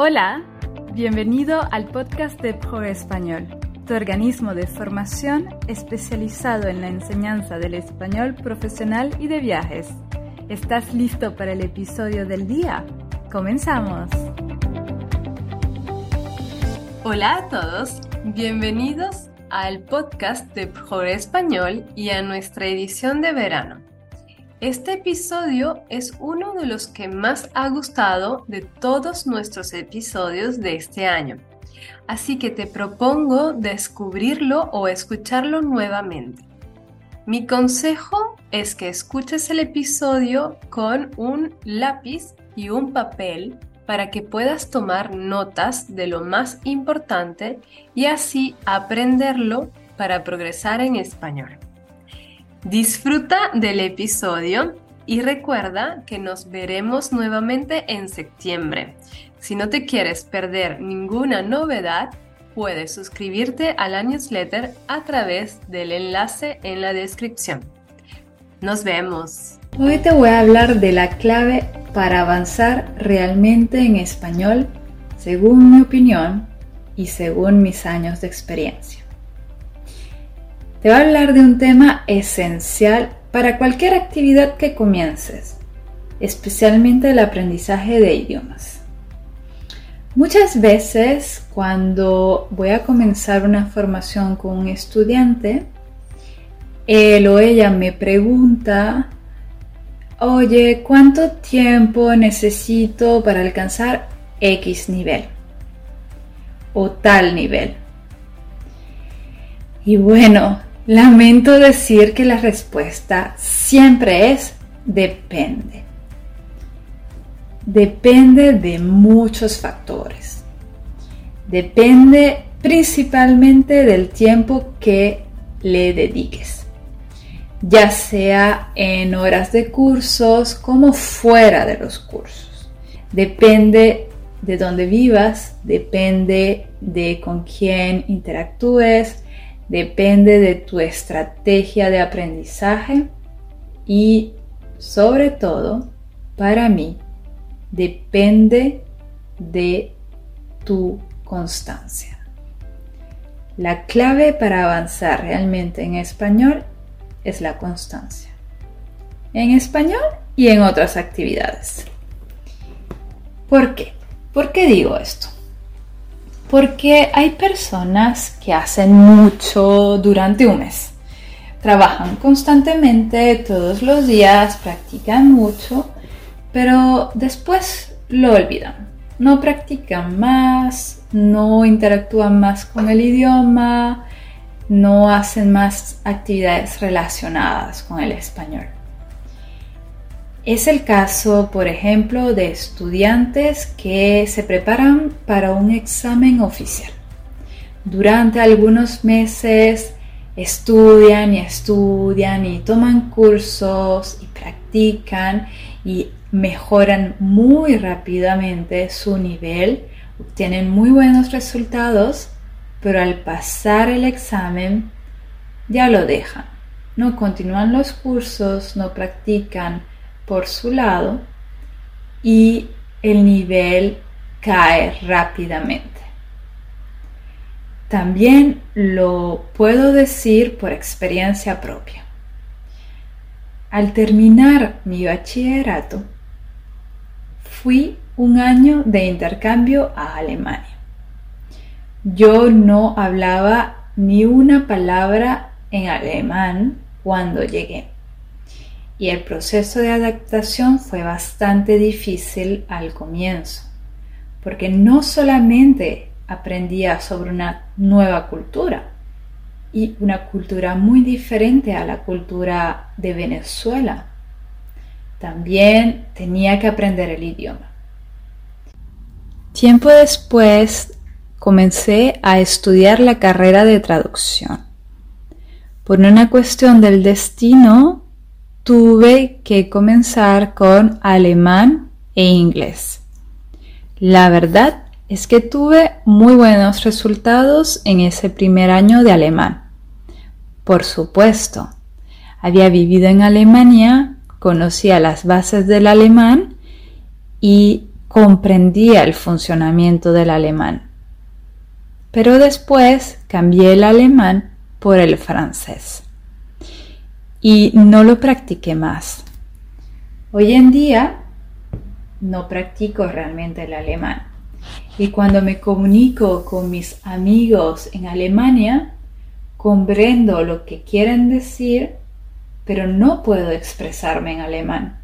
Hola, bienvenido al podcast de Pro Español, tu organismo de formación especializado en la enseñanza del español profesional y de viajes. ¿Estás listo para el episodio del día? ¡Comenzamos! Hola a todos, bienvenidos al podcast de Pro Español y a nuestra edición de verano. Este episodio es uno de los que más ha gustado de todos nuestros episodios de este año. Así que te propongo descubrirlo o escucharlo nuevamente. Mi consejo es que escuches el episodio con un lápiz y un papel para que puedas tomar notas de lo más importante y así aprenderlo para progresar en español. Disfruta del episodio y recuerda que nos veremos nuevamente en septiembre. Si no te quieres perder ninguna novedad, puedes suscribirte a la newsletter a través del enlace en la descripción. Nos vemos. Hoy te voy a hablar de la clave para avanzar realmente en español, según mi opinión y según mis años de experiencia. Te voy a hablar de un tema esencial para cualquier actividad que comiences, especialmente el aprendizaje de idiomas. Muchas veces cuando voy a comenzar una formación con un estudiante, él o ella me pregunta, oye, ¿cuánto tiempo necesito para alcanzar X nivel? O tal nivel. Y bueno, Lamento decir que la respuesta siempre es depende. Depende de muchos factores. Depende principalmente del tiempo que le dediques, ya sea en horas de cursos como fuera de los cursos. Depende de dónde vivas, depende de con quién interactúes, depende de tu estrategia de aprendizaje y sobre todo, para mí, depende de tu constancia. La clave para avanzar realmente en español es la constancia. En español y en otras actividades. ¿Por qué? ¿Por qué digo esto? Porque hay personas que hacen mucho durante un mes. Trabajan constantemente todos los días, practican mucho, pero después lo olvidan. No practican más, no interactúan más con el idioma, no hacen más actividades relacionadas con el español. Es el caso, por ejemplo, de estudiantes que se preparan para un examen oficial. Durante algunos meses estudian y estudian y toman cursos y practican y mejoran muy rápidamente su nivel, obtienen muy buenos resultados, pero al pasar el examen ya lo dejan. No continúan los cursos, no practican, por su lado y el nivel cae rápidamente. También lo puedo decir por experiencia propia. Al terminar mi bachillerato, fui un año de intercambio a Alemania. Yo no hablaba ni una palabra en alemán cuando llegué y el proceso de adaptación fue bastante difícil al comienzo, porque no solamente aprendía sobre una nueva cultura y una cultura muy diferente a la cultura de Venezuela, también tenía que aprender el idioma. Tiempo después comencé a estudiar la carrera de traducción. Por una cuestión del destino, tuve que comenzar con alemán e inglés. La verdad es que tuve muy buenos resultados en ese primer año de alemán. Por supuesto, había vivido en Alemania, conocía las bases del alemán y comprendía el funcionamiento del alemán. Pero después cambié el alemán por el francés y no lo practiqué más. Hoy en día no practico realmente el alemán y cuando me comunico con mis amigos en Alemania, comprendo lo que quieren decir, pero no puedo expresarme en alemán,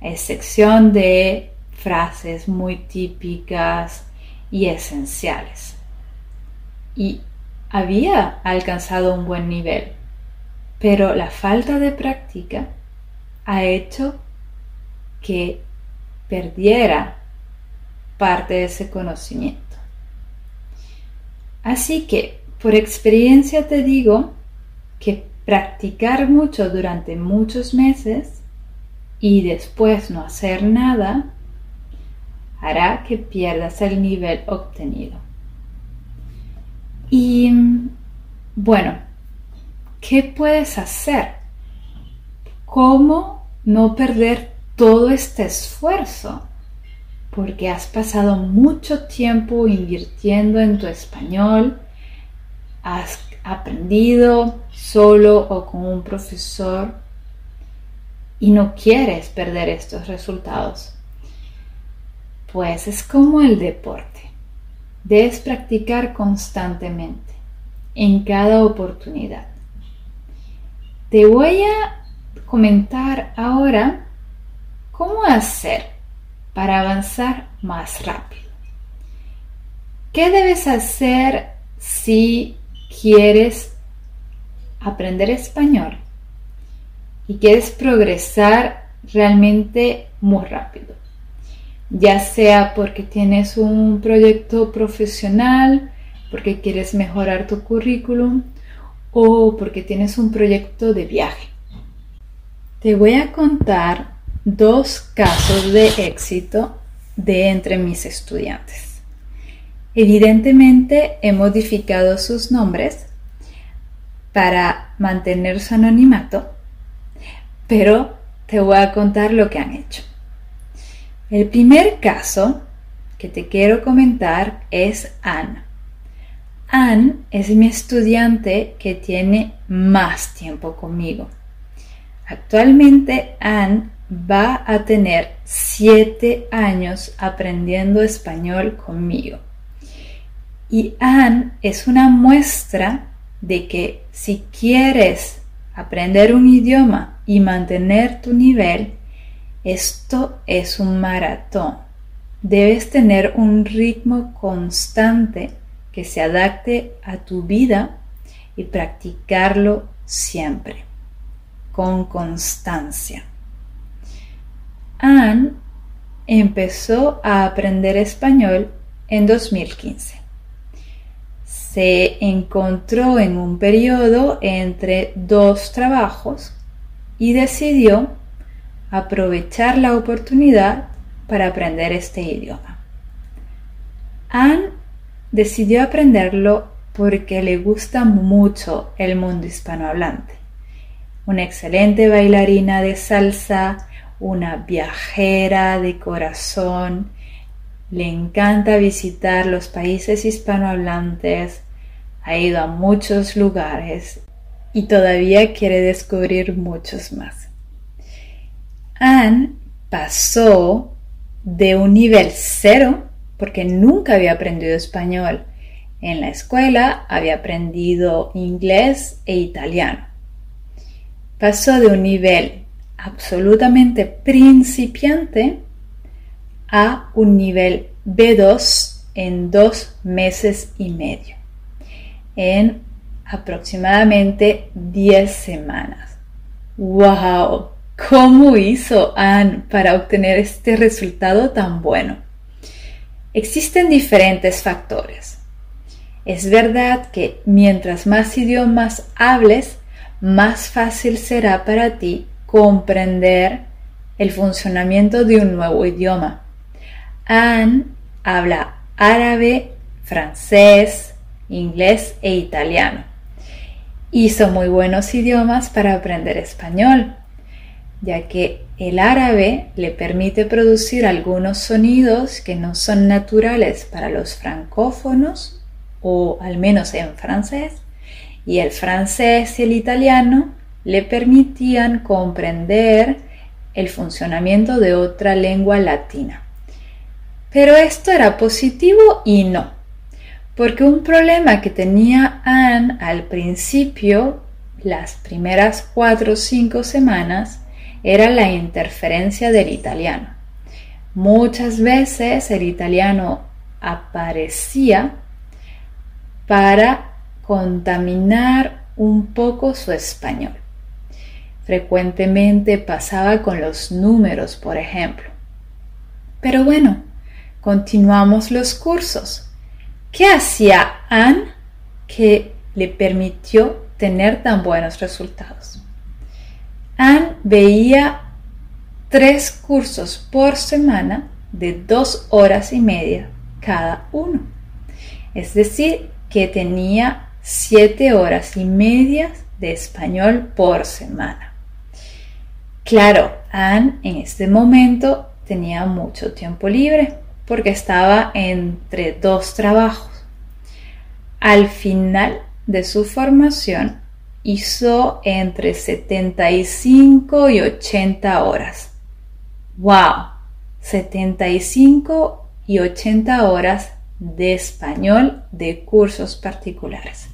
a excepción de frases muy típicas y esenciales. Y había alcanzado un buen nivel, pero la falta de práctica ha hecho que perdiera parte de ese conocimiento. Así que, por experiencia te digo que practicar mucho durante muchos meses y después no hacer nada hará que pierdas el nivel obtenido. Y bueno, ¿qué puedes hacer? ¿Cómo no perder todo este esfuerzo? porque has pasado mucho tiempo invirtiendo en tu español, has aprendido solo o con un profesor y no quieres perder estos resultados. Pues es como el deporte. Debes practicar constantemente, en cada oportunidad. Te voy a comentar ahora cómo hacer para avanzar más rápido. ¿Qué debes hacer si quieres aprender español y quieres progresar realmente muy rápido? Ya sea porque tienes un proyecto profesional, porque quieres mejorar tu currículum o porque tienes un proyecto de viaje. Te voy a contar dos casos de éxito de entre mis estudiantes. Evidentemente he modificado sus nombres para mantener su anonimato, pero te voy a contar lo que han hecho. El primer caso que te quiero comentar es Anne. Anne es mi estudiante que tiene más tiempo conmigo. Actualmente Anne va a tener siete años aprendiendo español conmigo. Y Anne es una muestra de que si quieres aprender un idioma y mantener tu nivel, esto es un maratón. Debes tener un ritmo constante que se adapte a tu vida y practicarlo siempre, con constancia. Anne empezó a aprender español en 2015. Se encontró en un periodo entre dos trabajos y decidió aprovechar la oportunidad para aprender este idioma. Anne decidió aprenderlo porque le gusta mucho el mundo hispanohablante. Una excelente bailarina de salsa, una viajera de corazón, le encanta visitar los países hispanohablantes, ha ido a muchos lugares y todavía quiere descubrir muchos más. Anne pasó de un nivel cero, porque nunca había aprendido español. En la escuela había aprendido inglés e italiano. Pasó de un nivel absolutamente principiante a un nivel B2 en dos meses y medio, en aproximadamente 10 semanas. ¡Wow! ¿Cómo hizo Anne para obtener este resultado tan bueno? Existen diferentes factores. Es verdad que mientras más idiomas hables, más fácil será para ti comprender el funcionamiento de un nuevo idioma. Anne habla árabe, francés, inglés e italiano. Y son muy buenos idiomas para aprender español, ya que el árabe le permite producir algunos sonidos que no son naturales para los francófonos, o al menos en francés, y el francés y el italiano le permitían comprender el funcionamiento de otra lengua latina. Pero esto era positivo y no, porque un problema que tenía Anne al principio, las primeras cuatro o cinco semanas, era la interferencia del italiano. Muchas veces el italiano aparecía para contaminar un poco su español. Frecuentemente pasaba con los números, por ejemplo. Pero bueno, continuamos los cursos. ¿Qué hacía Anne que le permitió tener tan buenos resultados? Anne veía tres cursos por semana de dos horas y media cada uno. Es decir, que tenía siete horas y media de español por semana. Claro, Anne en este momento tenía mucho tiempo libre porque estaba entre dos trabajos. Al final de su formación, hizo entre 75 y 80 horas. ¡Wow! 75 y 80 horas de español de cursos particulares.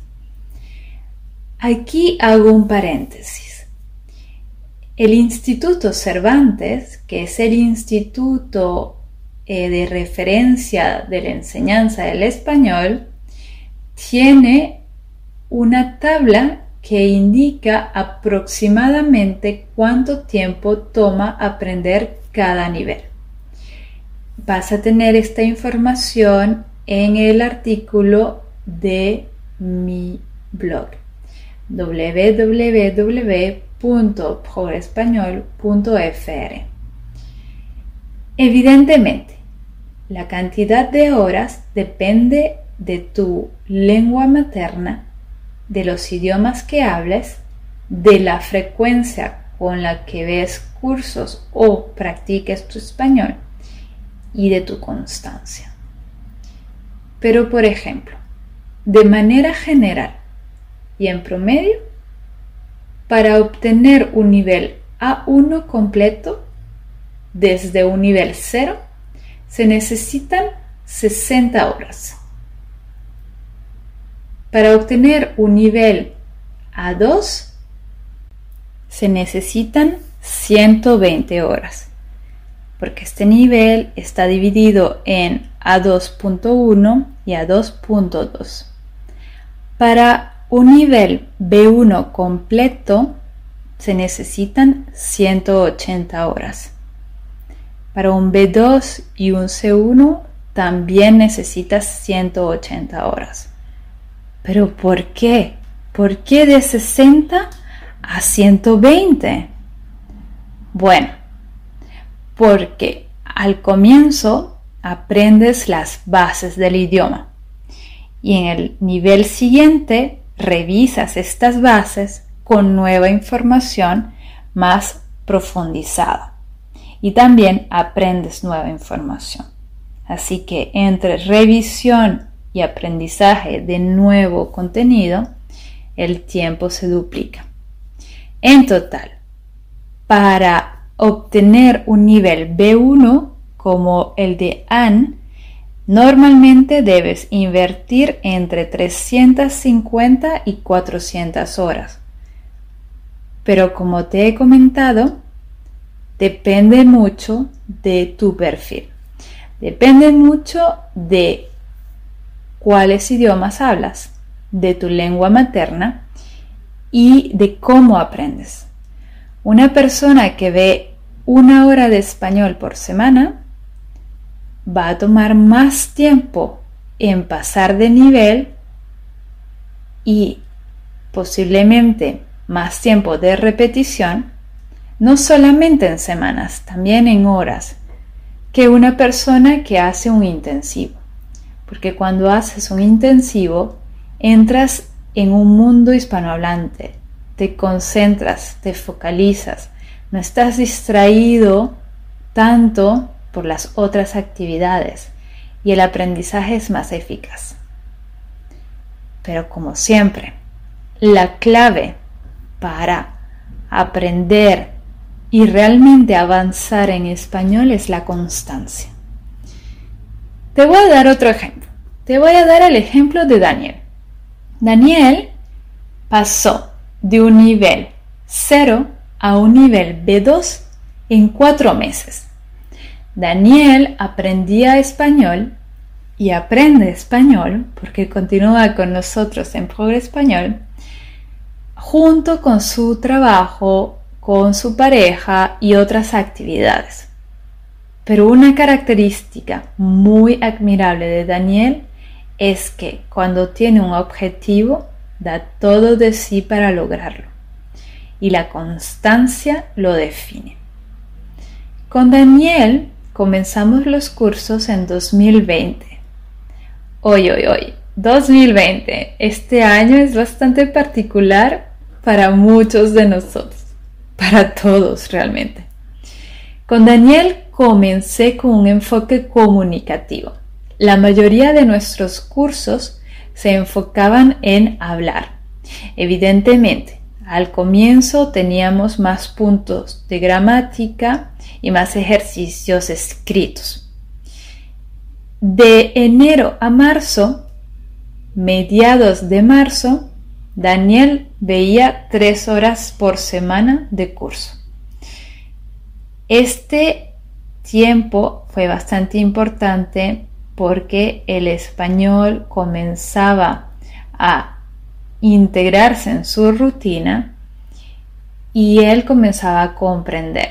Aquí hago un paréntesis. El Instituto Cervantes, que es el instituto eh, de referencia de la enseñanza del español, tiene una tabla que indica aproximadamente cuánto tiempo toma aprender cada nivel. Vas a tener esta información en el artículo de mi blog www.progrespañol.fr. Evidentemente, la cantidad de horas depende de tu lengua materna de los idiomas que hables, de la frecuencia con la que ves cursos o practiques tu español y de tu constancia. Pero, por ejemplo, de manera general y en promedio, para obtener un nivel A1 completo, desde un nivel 0, se necesitan 60 horas. Para obtener un nivel A2 se necesitan 120 horas, porque este nivel está dividido en A2.1 y A2.2. Para un nivel B1 completo se necesitan 180 horas. Para un B2 y un C1 también necesitas 180 horas. Pero ¿por qué? ¿Por qué de 60 a 120? Bueno, porque al comienzo aprendes las bases del idioma y en el nivel siguiente revisas estas bases con nueva información más profundizada y también aprendes nueva información. Así que entre revisión y aprendizaje de nuevo contenido, el tiempo se duplica. En total, para obtener un nivel B1 como el de AN, normalmente debes invertir entre 350 y 400 horas. Pero como te he comentado, depende mucho de tu perfil. Depende mucho de cuáles idiomas hablas, de tu lengua materna y de cómo aprendes. Una persona que ve una hora de español por semana va a tomar más tiempo en pasar de nivel y posiblemente más tiempo de repetición, no solamente en semanas, también en horas, que una persona que hace un intensivo porque cuando haces un intensivo, entras en un mundo hispanohablante, te concentras, te focalizas, no estás distraído tanto por las otras actividades y el aprendizaje es más eficaz. Pero como siempre, la clave para aprender y realmente avanzar en español es la constancia. Te voy a dar otro ejemplo. Te voy a dar el ejemplo de Daniel. Daniel pasó de un nivel 0 a un nivel B2 en cuatro meses. Daniel aprendía español y aprende español porque continúa con nosotros en Progre Español junto con su trabajo, con su pareja y otras actividades. Pero una característica muy admirable de Daniel es que cuando tiene un objetivo da todo de sí para lograrlo y la constancia lo define. Con Daniel comenzamos los cursos en 2020. Hoy, hoy, hoy, 2020. Este año es bastante particular para muchos de nosotros, para todos realmente. Con Daniel comencé con un enfoque comunicativo. La mayoría de nuestros cursos se enfocaban en hablar. Evidentemente, al comienzo teníamos más puntos de gramática y más ejercicios escritos. De enero a marzo, mediados de marzo, Daniel veía tres horas por semana de curso. Este tiempo fue bastante importante porque el español comenzaba a integrarse en su rutina y él comenzaba a comprender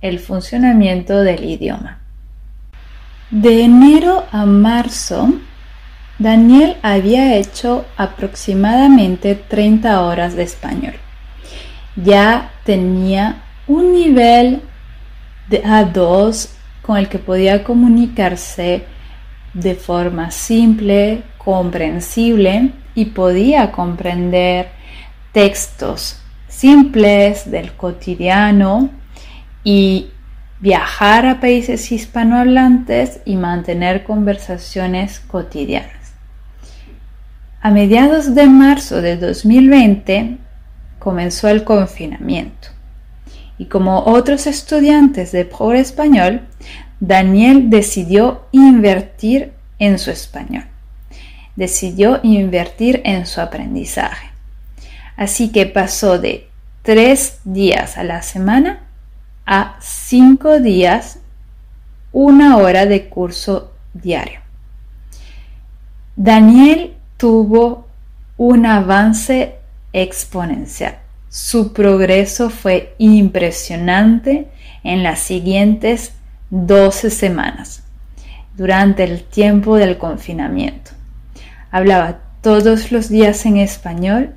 el funcionamiento del idioma. De enero a marzo, Daniel había hecho aproximadamente 30 horas de español. Ya tenía un nivel de A2 con el que podía comunicarse de forma simple, comprensible y podía comprender textos simples del cotidiano y viajar a países hispanohablantes y mantener conversaciones cotidianas. A mediados de marzo de 2020 comenzó el confinamiento y como otros estudiantes de Pobre Español, Daniel decidió invertir en su español. Decidió invertir en su aprendizaje. Así que pasó de tres días a la semana a cinco días, una hora de curso diario. Daniel tuvo un avance exponencial. Su progreso fue impresionante en las siguientes 12 semanas durante el tiempo del confinamiento. Hablaba todos los días en español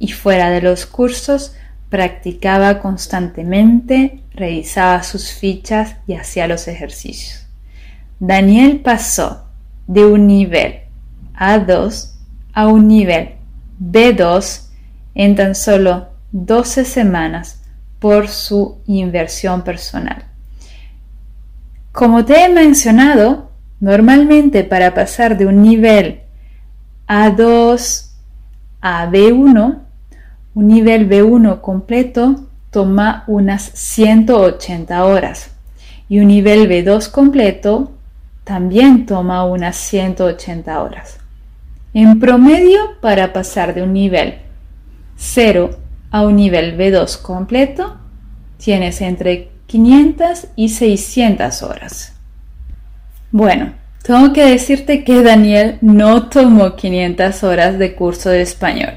y fuera de los cursos practicaba constantemente, revisaba sus fichas y hacía los ejercicios. Daniel pasó de un nivel A2 a un nivel B2 en tan solo 12 semanas por su inversión personal. Como te he mencionado, normalmente para pasar de un nivel A2 a B1, un nivel B1 completo toma unas 180 horas y un nivel B2 completo también toma unas 180 horas. En promedio, para pasar de un nivel 0 a un nivel B2 completo, tienes entre 500 y 600 horas. Bueno, tengo que decirte que Daniel no tomó 500 horas de curso de español,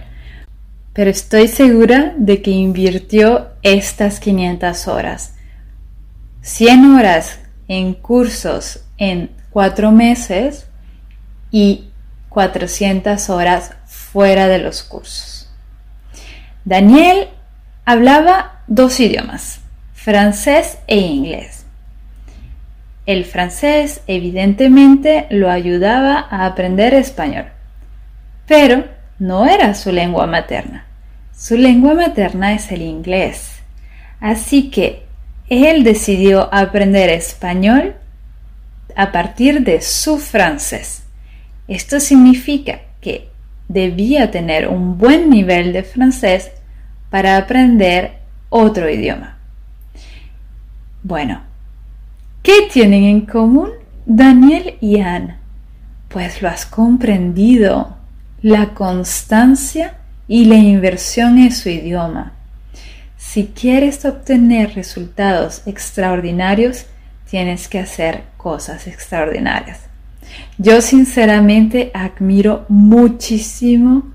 pero estoy segura de que invirtió estas 500 horas. 100 horas en cursos en 4 meses y 400 horas fuera de los cursos. Daniel hablaba dos idiomas, francés e inglés. El francés evidentemente lo ayudaba a aprender español, pero no era su lengua materna. Su lengua materna es el inglés. Así que él decidió aprender español a partir de su francés. Esto significa que debía tener un buen nivel de francés para aprender otro idioma. Bueno, ¿qué tienen en común Daniel y Anne? Pues lo has comprendido, la constancia y la inversión en su idioma. Si quieres obtener resultados extraordinarios, tienes que hacer cosas extraordinarias. Yo sinceramente admiro muchísimo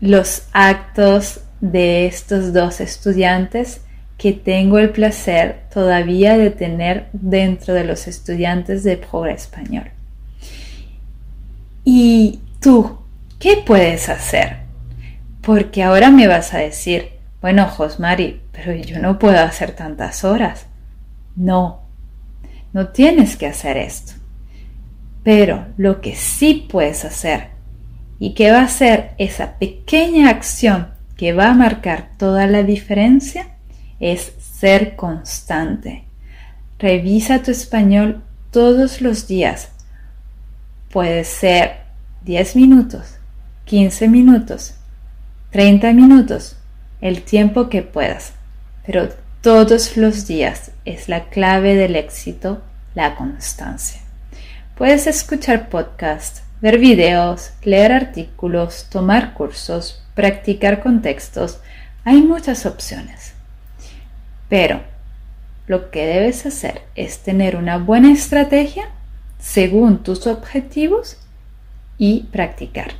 los actos de estos dos estudiantes que tengo el placer todavía de tener dentro de los estudiantes de Progre Español. ¿Y tú qué puedes hacer? Porque ahora me vas a decir, bueno, Josmari, pero yo no puedo hacer tantas horas. No, no tienes que hacer esto. Pero lo que sí puedes hacer y que va a ser esa pequeña acción que va a marcar toda la diferencia es ser constante. Revisa tu español todos los días. Puede ser 10 minutos, 15 minutos, 30 minutos, el tiempo que puedas. Pero todos los días es la clave del éxito, la constancia. Puedes escuchar podcasts, ver videos, leer artículos, tomar cursos, practicar contextos. Hay muchas opciones. Pero lo que debes hacer es tener una buena estrategia según tus objetivos y practicar.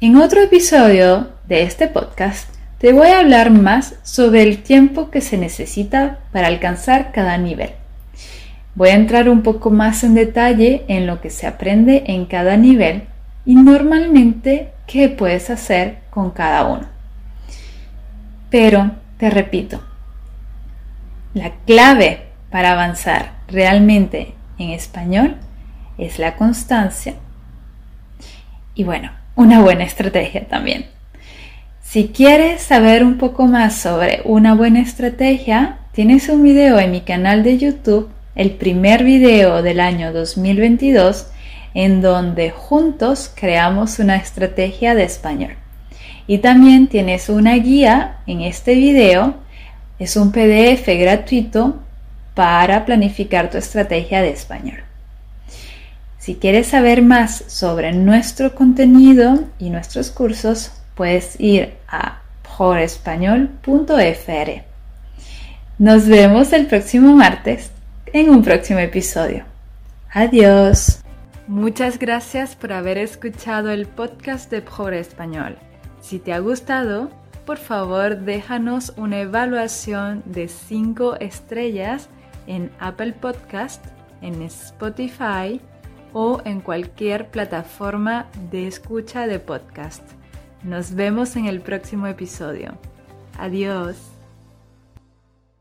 En otro episodio de este podcast te voy a hablar más sobre el tiempo que se necesita para alcanzar cada nivel. Voy a entrar un poco más en detalle en lo que se aprende en cada nivel y normalmente qué puedes hacer con cada uno. Pero, te repito, la clave para avanzar realmente en español es la constancia y bueno, una buena estrategia también. Si quieres saber un poco más sobre una buena estrategia, tienes un video en mi canal de YouTube, el primer video del año 2022, en donde juntos creamos una estrategia de español. Y también tienes una guía en este video, es un PDF gratuito para planificar tu estrategia de español. Si quieres saber más sobre nuestro contenido y nuestros cursos, puedes ir a jorespañol.fr. Nos vemos el próximo martes en un próximo episodio. Adiós. Muchas gracias por haber escuchado el podcast de Pobre Español. Si te ha gustado, por favor déjanos una evaluación de 5 estrellas en Apple Podcast, en Spotify o en cualquier plataforma de escucha de podcast. Nos vemos en el próximo episodio. Adiós.